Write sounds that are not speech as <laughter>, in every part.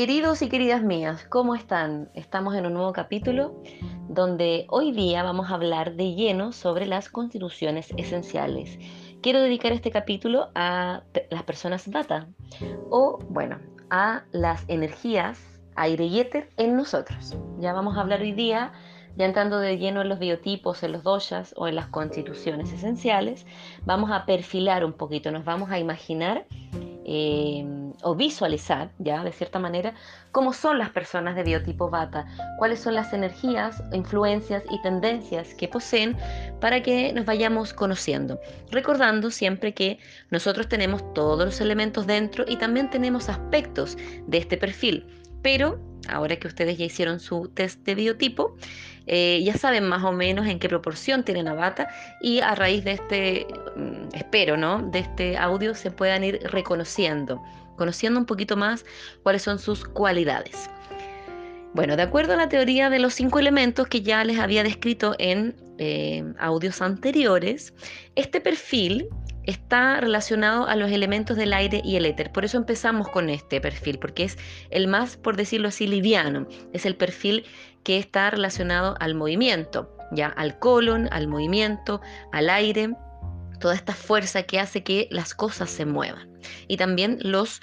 Queridos y queridas mías, ¿cómo están? Estamos en un nuevo capítulo donde hoy día vamos a hablar de lleno sobre las constituciones esenciales. Quiero dedicar este capítulo a las personas data o, bueno, a las energías aire y éter en nosotros. Ya vamos a hablar hoy día, ya entrando de lleno en los biotipos, en los doshas o en las constituciones esenciales, vamos a perfilar un poquito, nos vamos a imaginar eh, o visualizar, ya de cierta manera, cómo son las personas de biotipo bata, cuáles son las energías, influencias y tendencias que poseen para que nos vayamos conociendo. Recordando siempre que nosotros tenemos todos los elementos dentro y también tenemos aspectos de este perfil, pero ahora que ustedes ya hicieron su test de biotipo, eh, ya saben más o menos en qué proporción tienen a bata y a raíz de este, mm, espero, ¿no? De este audio se puedan ir reconociendo, conociendo un poquito más cuáles son sus cualidades. Bueno, de acuerdo a la teoría de los cinco elementos que ya les había descrito en eh, audios anteriores, este perfil está relacionado a los elementos del aire y el éter. Por eso empezamos con este perfil, porque es el más, por decirlo así, liviano. Es el perfil que está relacionado al movimiento, ya al colon, al movimiento, al aire, toda esta fuerza que hace que las cosas se muevan. Y también los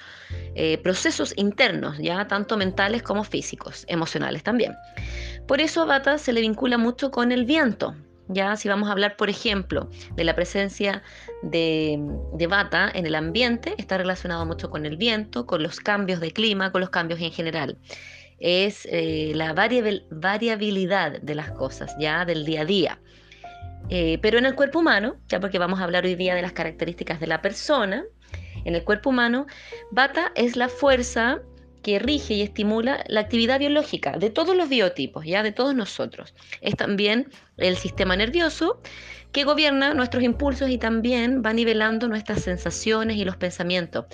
eh, procesos internos, ya tanto mentales como físicos, emocionales también. Por eso a Bata se le vincula mucho con el viento, ya si vamos a hablar, por ejemplo, de la presencia de, bata en el ambiente, está relacionado mucho con el viento, con los cambios de clima, con los cambios en general. Es eh, la variabilidad de las cosas, ya del día a día. Eh, pero en el cuerpo humano, ya porque vamos a hablar hoy día de las características de la persona, en el cuerpo humano, bata es la fuerza que rige y estimula la actividad biológica de todos los biotipos, ya de todos nosotros. Es también el sistema nervioso que gobierna nuestros impulsos y también va nivelando nuestras sensaciones y los pensamientos,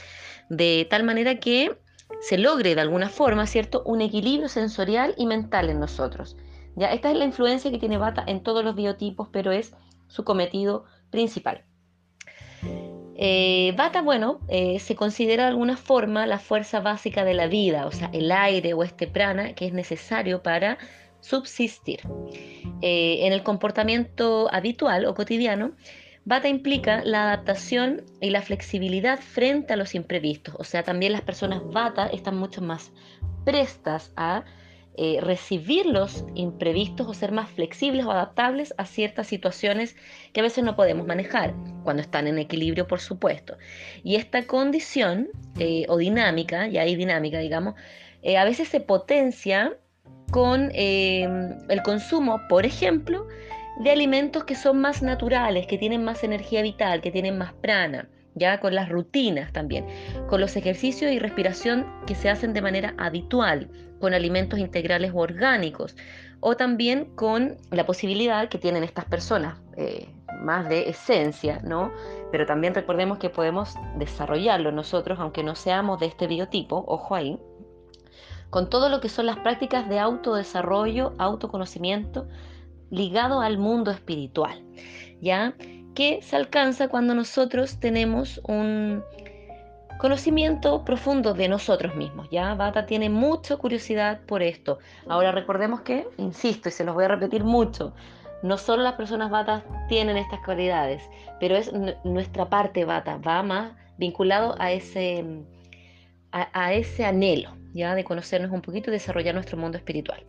de tal manera que se logre de alguna forma, ¿cierto?, un equilibrio sensorial y mental en nosotros. Ya esta es la influencia que tiene Bata en todos los biotipos, pero es su cometido principal. Eh, Bata, bueno, eh, se considera de alguna forma la fuerza básica de la vida, o sea, el aire o este prana que es necesario para subsistir. Eh, en el comportamiento habitual o cotidiano, Bata implica la adaptación y la flexibilidad frente a los imprevistos, o sea, también las personas Bata están mucho más prestas a eh, recibir los imprevistos o ser más flexibles o adaptables a ciertas situaciones que a veces no podemos manejar, cuando están en equilibrio, por supuesto. Y esta condición eh, o dinámica, y hay dinámica, digamos, eh, a veces se potencia con el consumo, por ejemplo, de alimentos que son más naturales, que tienen más energía vital, que tienen más prana ya con las rutinas también, con los ejercicios y respiración que se hacen de manera habitual, con alimentos integrales o orgánicos, o también con la posibilidad que tienen estas personas, eh, más de esencia, ¿no? Pero también recordemos que podemos desarrollarlo nosotros, aunque no seamos de este biotipo, ojo ahí, con todo lo que son las prácticas de autodesarrollo, autoconocimiento, ligado al mundo espiritual, ¿ya? Que se alcanza cuando nosotros tenemos un conocimiento profundo de nosotros mismos. Ya Bata tiene mucha curiosidad por esto. Ahora recordemos que, insisto y se los voy a repetir mucho, no solo las personas Bata tienen estas cualidades, pero es nuestra parte Bata, va más vinculado a ese, a, ese anhelo, ya de conocernos un poquito y desarrollar nuestro mundo espiritual.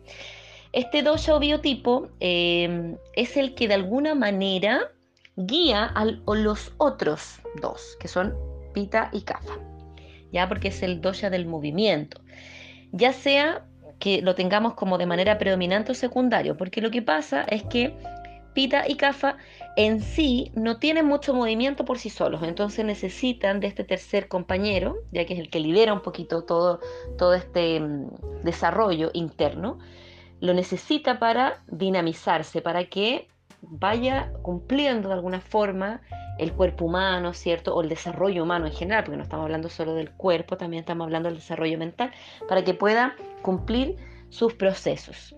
Este dosha o biotipo eh, es el que de alguna manera guía a los otros dos, que son Pita y Kafa, ya porque es el dosha del movimiento, ya sea que lo tengamos como de manera predominante o secundario, porque lo que pasa es que Pita y Kafa en sí no tienen mucho movimiento por sí solos, entonces necesitan de este tercer compañero, ya que es el que lidera un poquito todo, todo este mm, desarrollo interno, lo necesita para dinamizarse, para que vaya cumpliendo de alguna forma el cuerpo humano, ¿cierto? O el desarrollo humano en general, porque no estamos hablando solo del cuerpo, también estamos hablando del desarrollo mental, para que pueda cumplir sus procesos.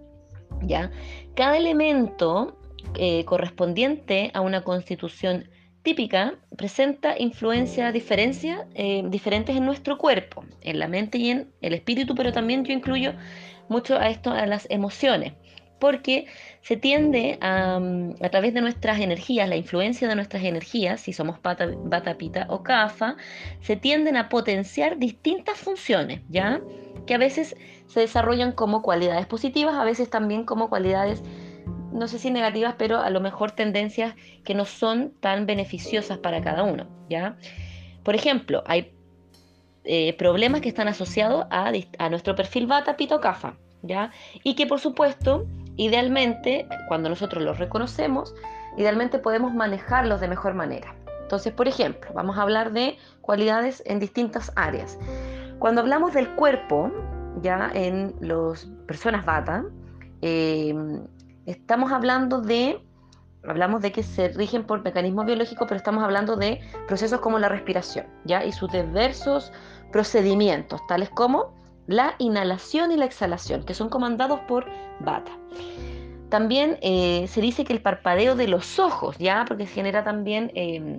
¿Ya? Cada elemento eh, correspondiente a una constitución típica presenta influencias diferencias, eh, diferentes en nuestro cuerpo, en la mente y en el espíritu, pero también yo incluyo mucho a esto, a las emociones, porque se tiende a, mm, a través de nuestras energías, la influencia de nuestras energías, si somos pata, bata, pita o kafa, se tienden a potenciar distintas funciones, ¿ya? Que a veces se desarrollan como cualidades positivas, a veces también como cualidades no sé si negativas, pero a lo mejor tendencias que no son tan beneficiosas para cada uno, ¿ya? Por ejemplo, hay eh, problemas que están asociados a, nuestro perfil Bata Pito Kafa, ¿ya? Y que por supuesto, idealmente, cuando nosotros los reconocemos, idealmente podemos manejarlos de mejor manera. Entonces, por ejemplo, vamos a hablar de cualidades en distintas áreas. Cuando hablamos del cuerpo, ya en las personas Bata, eh, Estamos hablando de, hablamos de que se rigen por mecanismos biológicos, pero estamos hablando de procesos como la respiración, ¿ya? Y sus diversos procedimientos, tales como la inhalación y la exhalación, que son comandados por bata. También eh, se dice que el parpadeo de los ojos, ¿ya? Porque genera también... Em,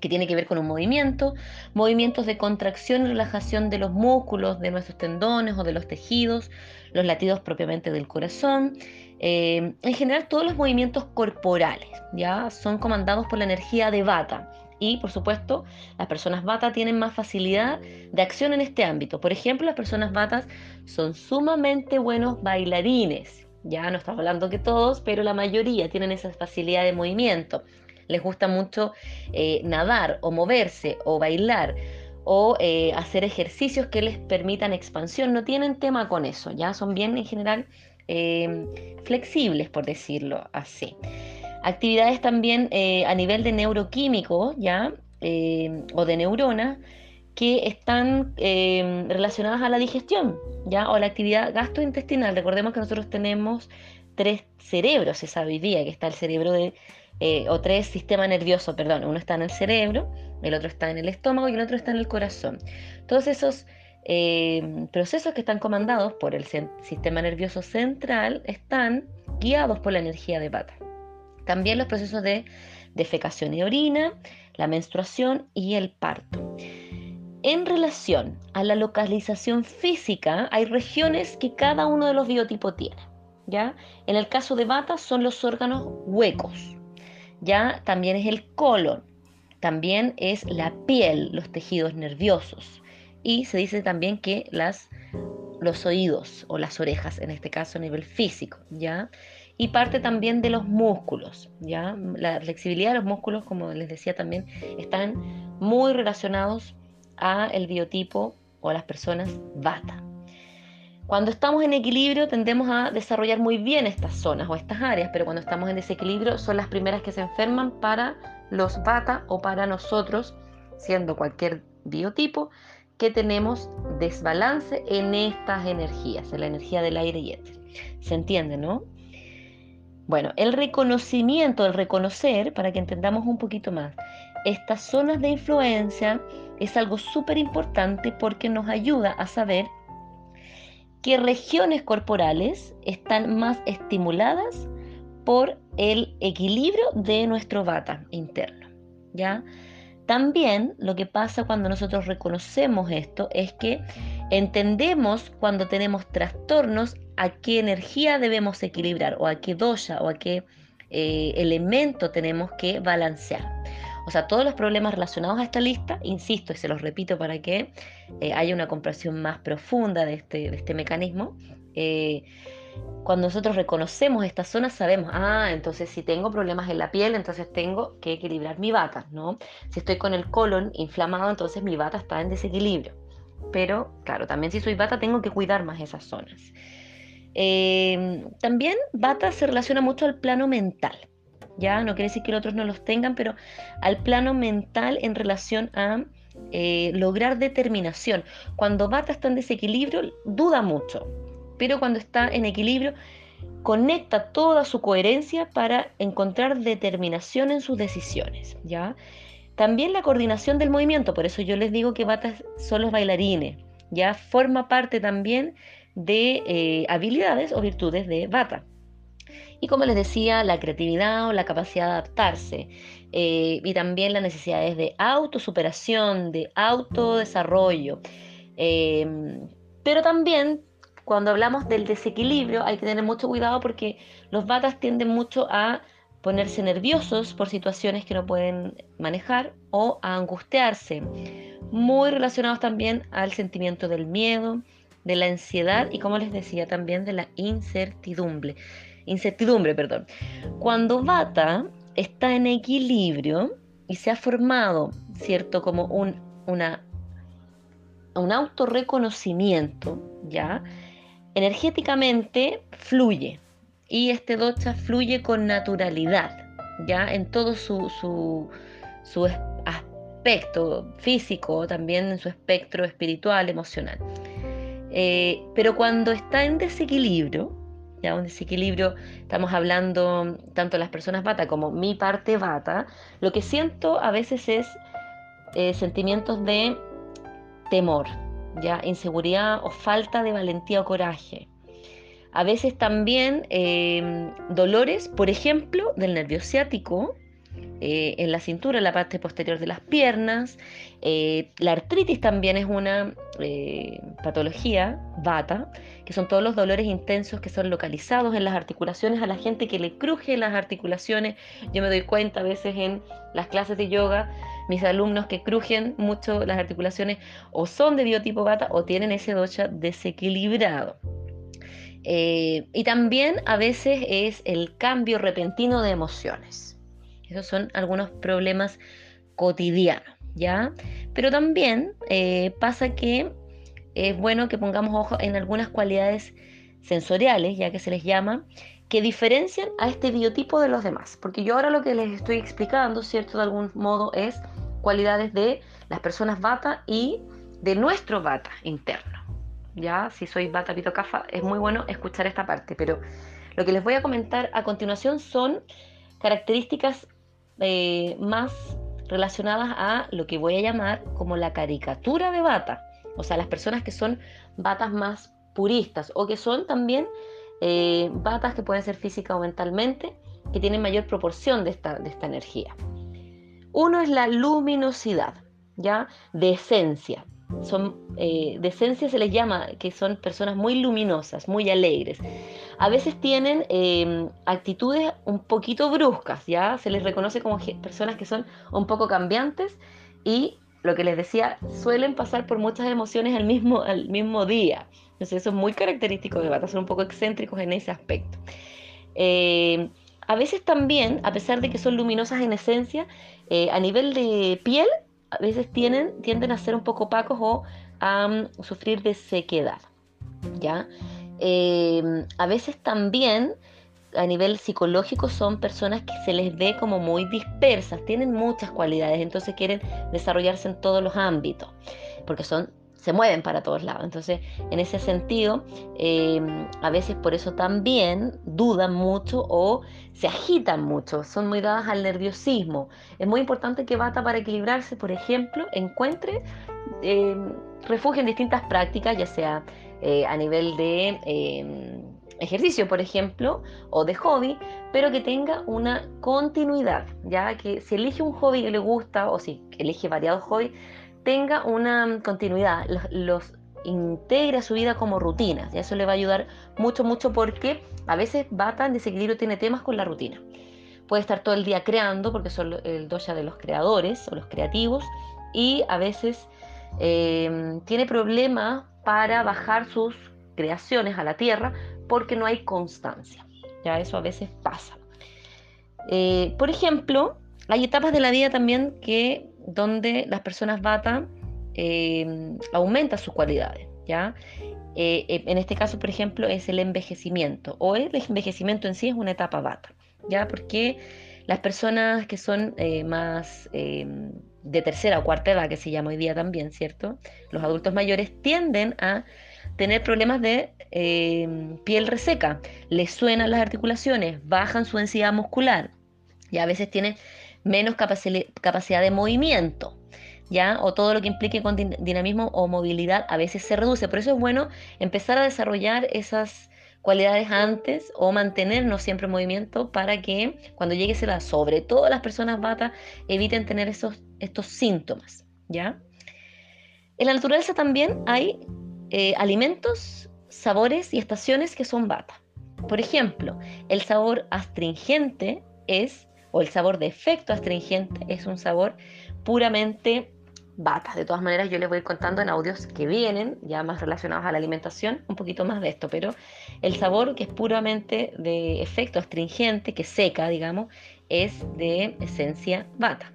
que tiene que ver con un movimiento, movimientos de contracción y relajación de los músculos, de nuestros tendones o de los tejidos, los latidos propiamente del corazón. Eh, en general, todos los movimientos corporales ya son comandados por la energía de Bata. Y, por supuesto, las personas Bata tienen más facilidad de acción en este ámbito. Por ejemplo, las personas Batas son sumamente buenos bailarines. Ya no estamos hablando que todos, pero la mayoría tienen esa facilidad de movimiento les gusta mucho eh, nadar o moverse o bailar o eh, hacer ejercicios que les permitan expansión. No tienen tema con eso, ya son bien en general em, flexibles, por decirlo así. Actividades también eh, a nivel de neuroquímico, ya, em, o de neuronas, que están em, relacionadas a la digestión, ya, o la actividad gastrointestinal. Recordemos que nosotros tenemos tres cerebros, se sabe hoy día, que está el cerebro de eh, o tres sistemas nerviosos, perdón, uno está en el cerebro, el otro está en el estómago y el otro está en el corazón. Todos esos eh, procesos que están comandados por el sistema nervioso central están guiados por la energía de pata. También los procesos de defecación y orina, la menstruación y el parto. En relación a la localización física, hay regiones que cada uno de los biotipos tiene. ¿ya? En el caso de Bata son los órganos huecos, ya también es el colon, también es la piel, los tejidos nerviosos. Y se dice también que las, los oídos o las orejas, en este caso a nivel físico, ¿ya? Y parte también de los músculos, ¿ya? La flexibilidad de los músculos, como les decía también, están muy relacionados a el biotipo o a las personas vata. Cuando estamos en equilibrio tendemos a desarrollar muy bien estas zonas o estas áreas, pero cuando estamos en desequilibrio son las primeras que se enferman para los bata o para nosotros, siendo cualquier biotipo, que tenemos desbalance en estas energías, en la energía del aire y éter. ¿Se entiende, no? Bueno, el reconocimiento, el reconocer, para que entendamos un poquito más, estas zonas de influencia es algo súper importante porque nos ayuda a saber qué regiones corporales están más estimuladas por el equilibrio de nuestro bata interno. ¿ya? También lo que pasa cuando nosotros reconocemos esto es que entendemos cuando tenemos trastornos a qué energía debemos equilibrar o a qué dosha o a qué eh, elemento tenemos que balancear. O sea, todos los problemas relacionados a esta lista, insisto y se los repito para que eh, haya una comprensión más profunda de este, este mecanismo, eh, cuando nosotros reconocemos estas zonas sabemos, ah, entonces si tengo problemas en la piel, entonces tengo que equilibrar mi bata, ¿no? Si estoy con el colon inflamado, entonces mi bata está en desequilibrio. Pero, claro, también si soy bata tengo que cuidar más esas zonas. Eh, también bata se relaciona mucho al plano mental. ¿ya? No quiere decir que los otros no los tengan, pero al plano mental en relación a eh, lograr determinación. Cuando Bata está en desequilibrio, duda mucho, pero cuando está en equilibrio, conecta toda su coherencia para encontrar determinación en sus decisiones, ¿ya? También la coordinación del movimiento, por eso yo les digo que Bata son los bailarines, ya forma parte también de eh, habilidades o virtudes de Bata. Y como les decía, la creatividad o la capacidad de adaptarse eh, y también las necesidades de autosuperación, de autodesarrollo. Em, pero también cuando hablamos del desequilibrio hay que tener mucho cuidado porque los batas tienden mucho a ponerse nerviosos por situaciones que no pueden manejar o a angustiarse, muy relacionados también al sentimiento del miedo, de la ansiedad y como les decía también de la incertidumbre. Incertidumbre, perdón. Cuando Vata está en equilibrio y se ha formado, ¿cierto? Como un, una, un autorreconocimiento, ¿ya? Energéticamente fluye, y este docha fluye con naturalidad, ya en todo su, su, aspecto físico, también en su espectro espiritual, emocional. Eh, pero cuando está en desequilibrio, ya un desequilibrio, estamos hablando tanto las personas bata como mi parte bata, lo que siento a veces es eh, sentimientos de temor, ya inseguridad o falta de valentía o coraje. A veces también em, dolores, por ejemplo, del nervio ciático, eh, en la cintura, en la parte posterior de las piernas. Eh, la artritis también es una eh, patología, bata, que son todos los dolores intensos que son localizados en las articulaciones. A la gente que le cruje las articulaciones, yo me doy cuenta a veces en las clases de yoga, mis alumnos que crujen mucho las articulaciones o son de biotipo bata o tienen ese dosha desequilibrado. Eh, y también a veces es el cambio repentino de emociones. Esos son algunos problemas cotidianos, ¿ya? Pero también eh, pasa que es bueno que pongamos ojo en algunas cualidades sensoriales, ya que se les llama, que diferencian a este biotipo de los demás. Porque yo ahora lo que les estoy explicando, ¿cierto? De algún modo es cualidades de las personas bata y de nuestro bata interno ya si soy Bata Pito Cafa, es muy bueno escuchar esta parte, pero lo que les voy a comentar a continuación son características eh, más relacionadas a lo que voy a llamar como la caricatura de bata, o sea, las personas que son batas más puristas o que son también eh, batas que pueden ser física o mentalmente, que tienen mayor proporción de esta, de esta energía. Uno es la luminosidad, ¿ya? De esencia son eh, de esencia se les llama que son personas muy luminosas, muy alegres. A veces tienen em, actitudes un poquito bruscas, ya se les reconoce como personas que son un poco cambiantes y lo que les decía, suelen pasar por muchas emociones al mismo, al mismo día. Entonces eso es muy característico de Bata, son un poco excéntricos en ese aspecto. Em, a veces también, a pesar de que son luminosas en esencia, eh, a nivel de piel a veces tienen, tienden a ser un poco opacos o a sufrir de sequedad. ¿ya? Em, a veces también a nivel psicológico son personas que se les ve como muy dispersas, tienen muchas cualidades, entonces quieren desarrollarse en todos los ámbitos, porque son se mueven para todos lados. Entonces, en ese sentido, em, a veces por eso también dudan mucho o se agitan mucho, son muy dadas al nerviosismo. Es muy importante que Bata para equilibrarse, por ejemplo, encuentre em, refugio en distintas prácticas, ya sea eh, a nivel de ejercicio, por ejemplo, o de hobby, pero que tenga una continuidad, ya que si elige un hobby que le gusta o si elige variados hobbies, tenga una continuidad, los, integre a su vida como rutinas. Y eso le va a ayudar mucho, mucho porque a veces Bata en desequilibrio tiene temas con la rutina. Puede estar todo el día creando porque son el dosha de los creadores o los creativos y a veces eh, tiene problemas para bajar sus creaciones a la tierra porque no hay constancia. Ya eso a veces pasa. Eh, por ejemplo, hay etapas de la vida también que donde las personas bata eh, aumentan sus cualidades, ¿ya? Eh, eh, en este caso, por ejemplo, es el envejecimiento, o el envejecimiento en sí es una etapa bata, ¿ya? Porque las personas que son más de tercera o cuarta edad, que se llama hoy día también, ¿cierto? Los adultos mayores tienden a tener problemas de piel reseca, les suenan las articulaciones, bajan su densidad muscular y a veces tienen menos capacidad de movimiento, ¿ya? O todo lo que implique con dinamismo o movilidad a veces se reduce. Por eso es bueno empezar a desarrollar esas cualidades antes o mantenernos siempre en movimiento para que cuando llegue esa edad, sobre todo las personas bata, eviten tener esos, estos síntomas, ¿ya? En la naturaleza también hay eh, alimentos, sabores y estaciones que son bata. Por ejemplo, el sabor astringente es, o el sabor de efecto astringente es un sabor puramente bata. De todas maneras, yo les voy a ir contando en audios que vienen, ya más relacionados a la alimentación, un poquito más de esto, pero el sabor que es puramente de efecto astringente, que seca, digamos, es de esencia bata.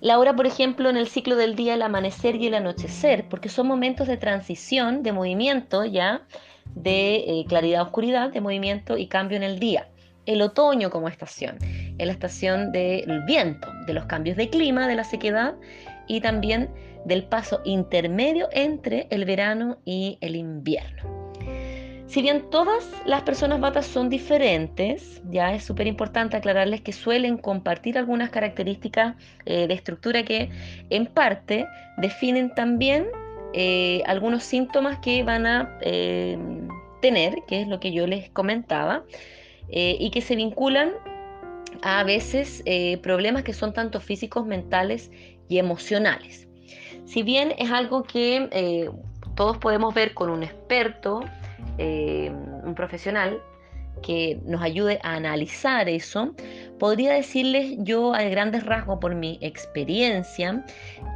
La hora, por ejemplo, en el ciclo del día, el amanecer y el anochecer, porque son momentos de transición, de movimiento ya, de eh, claridad oscuridad, de movimiento y cambio en el día. El otoño como estación, es la estación del viento, de los cambios de clima, de la sequedad y también del paso intermedio entre el verano y el invierno. Si bien todas las personas batas son diferentes, ya es súper importante aclararles que suelen compartir algunas características eh, de estructura que en parte definen también eh, algunos síntomas que van a eh, tener, que es lo que yo les comentaba, y que se vinculan a veces problemas que son tanto físicos, mentales y emocionales. Si bien es algo que todos podemos ver con un experto, eh, un profesional que nos ayude a analizar eso, podría decirles yo a grandes rasgos por mi experiencia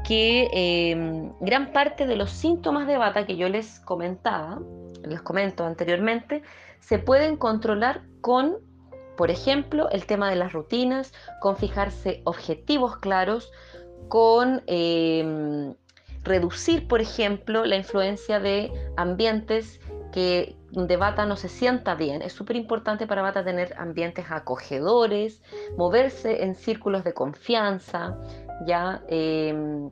que gran parte de los síntomas de bata que yo les comentaba, les comento anteriormente, se pueden controlar con, por ejemplo, el tema de las rutinas, con fijarse objetivos claros, con em, reducir, por ejemplo, la influencia de ambientes que Bata no se sienta bien. Es súper importante para Bata tener ambientes acogedores, moverse en círculos de confianza, ¿ya? Em,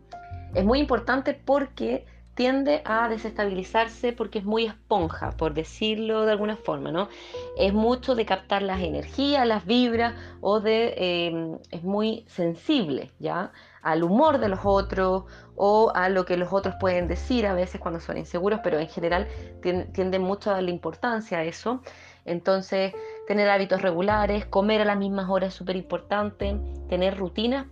es muy importante porque tiende a desestabilizarse porque es muy esponja, por decirlo de alguna forma, ¿no? Es mucho de captar las energías, las vibras, o de, em, es muy sensible, ¿ya? Al humor de los otros o a lo que los otros pueden decir a veces cuando son inseguros, pero en general tienden mucho a darle importancia a eso. Entonces, tener hábitos regulares, comer a las mismas horas es súper importante, tener rutinas,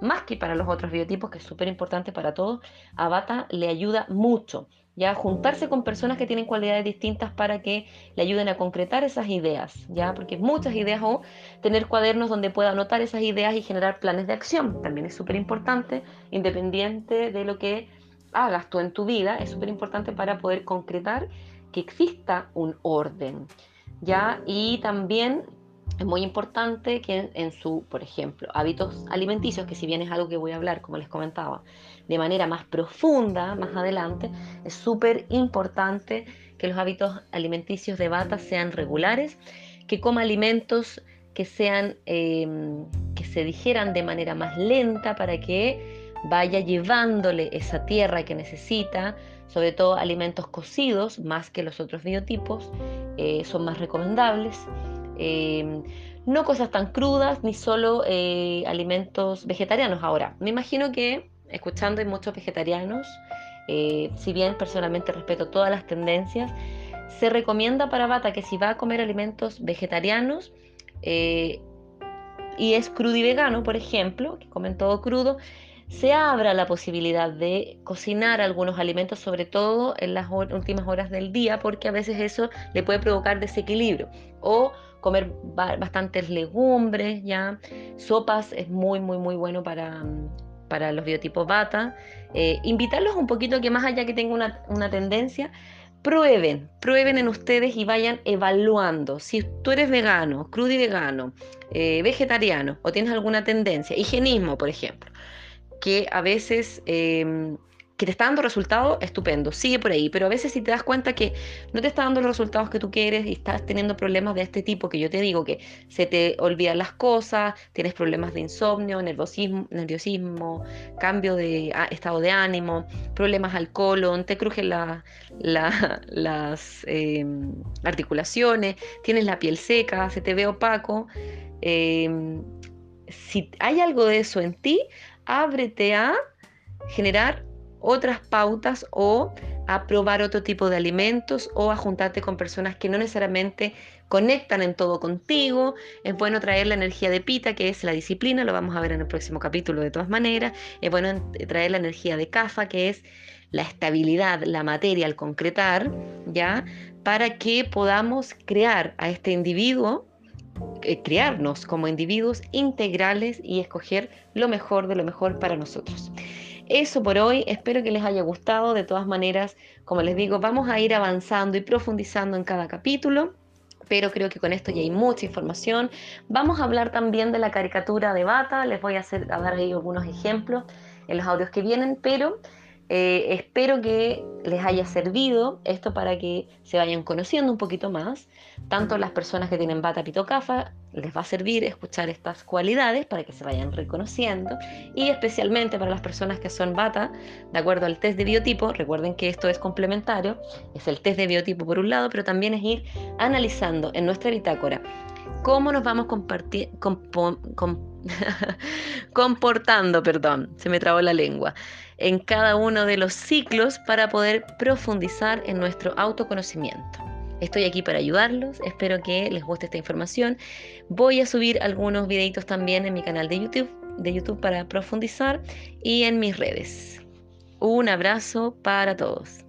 más que para los otros biotipos, que es súper importante para todos, a Bata le ayuda mucho. ¿ya? Juntarse con personas que tienen cualidades distintas para que le ayuden a concretar esas ideas, ¿ya? Porque muchas ideas o tener cuadernos donde pueda anotar esas ideas y generar planes de acción, también es súper importante, independiente de lo que hagas tú en tu vida, es súper importante para poder concretar que exista un orden, ¿ya? Y también es muy importante que en, su, por ejemplo, hábitos alimenticios, que si bien es algo que voy a hablar, como les comentaba, de manera más profunda más adelante, es súper importante que los hábitos alimenticios de bata sean regulares, que coma alimentos que sean, em, que se digieran de manera más lenta para que vaya llevándole esa tierra que necesita, sobre todo alimentos cocidos, más que los otros biotipos, eh, son más recomendables. Em, no cosas tan crudas ni solo eh, alimentos vegetarianos. Ahora, me imagino que escuchando hay muchos vegetarianos, eh, si bien personalmente respeto todas las tendencias, se recomienda para Bata que si va a comer alimentos vegetarianos y es crudo y vegano, por ejemplo, que comen todo crudo, se abra la posibilidad de cocinar algunos alimentos, sobre todo en las últimas horas del día, porque a veces eso le puede provocar desequilibrio. O comer bastantes legumbres, ya. Sopas es muy, muy, muy bueno para, para los biotipos bata. Eh, invitarlos un poquito que más allá que tenga una, tendencia, prueben, prueben en ustedes y vayan evaluando. Si tú eres vegano, crudo y vegano, eh, vegetariano o tienes alguna tendencia, higienismo, por ejemplo, que a veces em, que te está dando resultados, estupendo, sigue por ahí, pero a veces si te das cuenta que no te está dando los resultados que tú quieres y estás teniendo problemas de este tipo, que yo te digo que se te olvidan las cosas, tienes problemas de insomnio, nerviosismo, nerviosismo cambio de ah, estado de ánimo, problemas al colon, te crujen <laughs> las em, articulaciones, tienes la piel seca, se te ve opaco, em, si hay algo de eso en ti, ábrete a generar otras pautas o a probar otro tipo de alimentos o a juntarte con personas que no necesariamente conectan en todo contigo. Es bueno traer la energía de Pita, que es la disciplina, lo vamos a ver en el próximo capítulo de todas maneras. Es bueno traer la energía de Kafa, que es la estabilidad, la materia, al concretar, ¿ya? Para que podamos crear a este individuo, eh, crearnos como individuos integrales y escoger lo mejor de lo mejor para nosotros. Eso por hoy, espero que les haya gustado. De todas maneras, como les digo, vamos a ir avanzando y profundizando en cada capítulo pero creo que con esto ya hay mucha información. Vamos a hablar también de la caricatura de Bata, les voy a, hacer, a dar ahí algunos ejemplos en los audios que vienen, pero eh, espero que les haya servido esto para que se vayan conociendo un poquito más. Tanto las personas que tienen bata pitocafa les va a servir escuchar estas cualidades para que se vayan reconociendo. Y especialmente para las personas que son bata, de acuerdo al test de biotipo, recuerden que esto es complementario, es el test de biotipo por un lado, pero también es ir analizando en nuestra bitácora cómo nos vamos <laughs> comportando, perdón, se me trabó la lengua en cada uno de los ciclos para poder profundizar en nuestro autoconocimiento. Estoy aquí para ayudarlos, espero que les guste esta información. Voy a subir algunos videitos también en mi canal de YouTube, de YouTube para profundizar y en mis redes. Un abrazo para todos.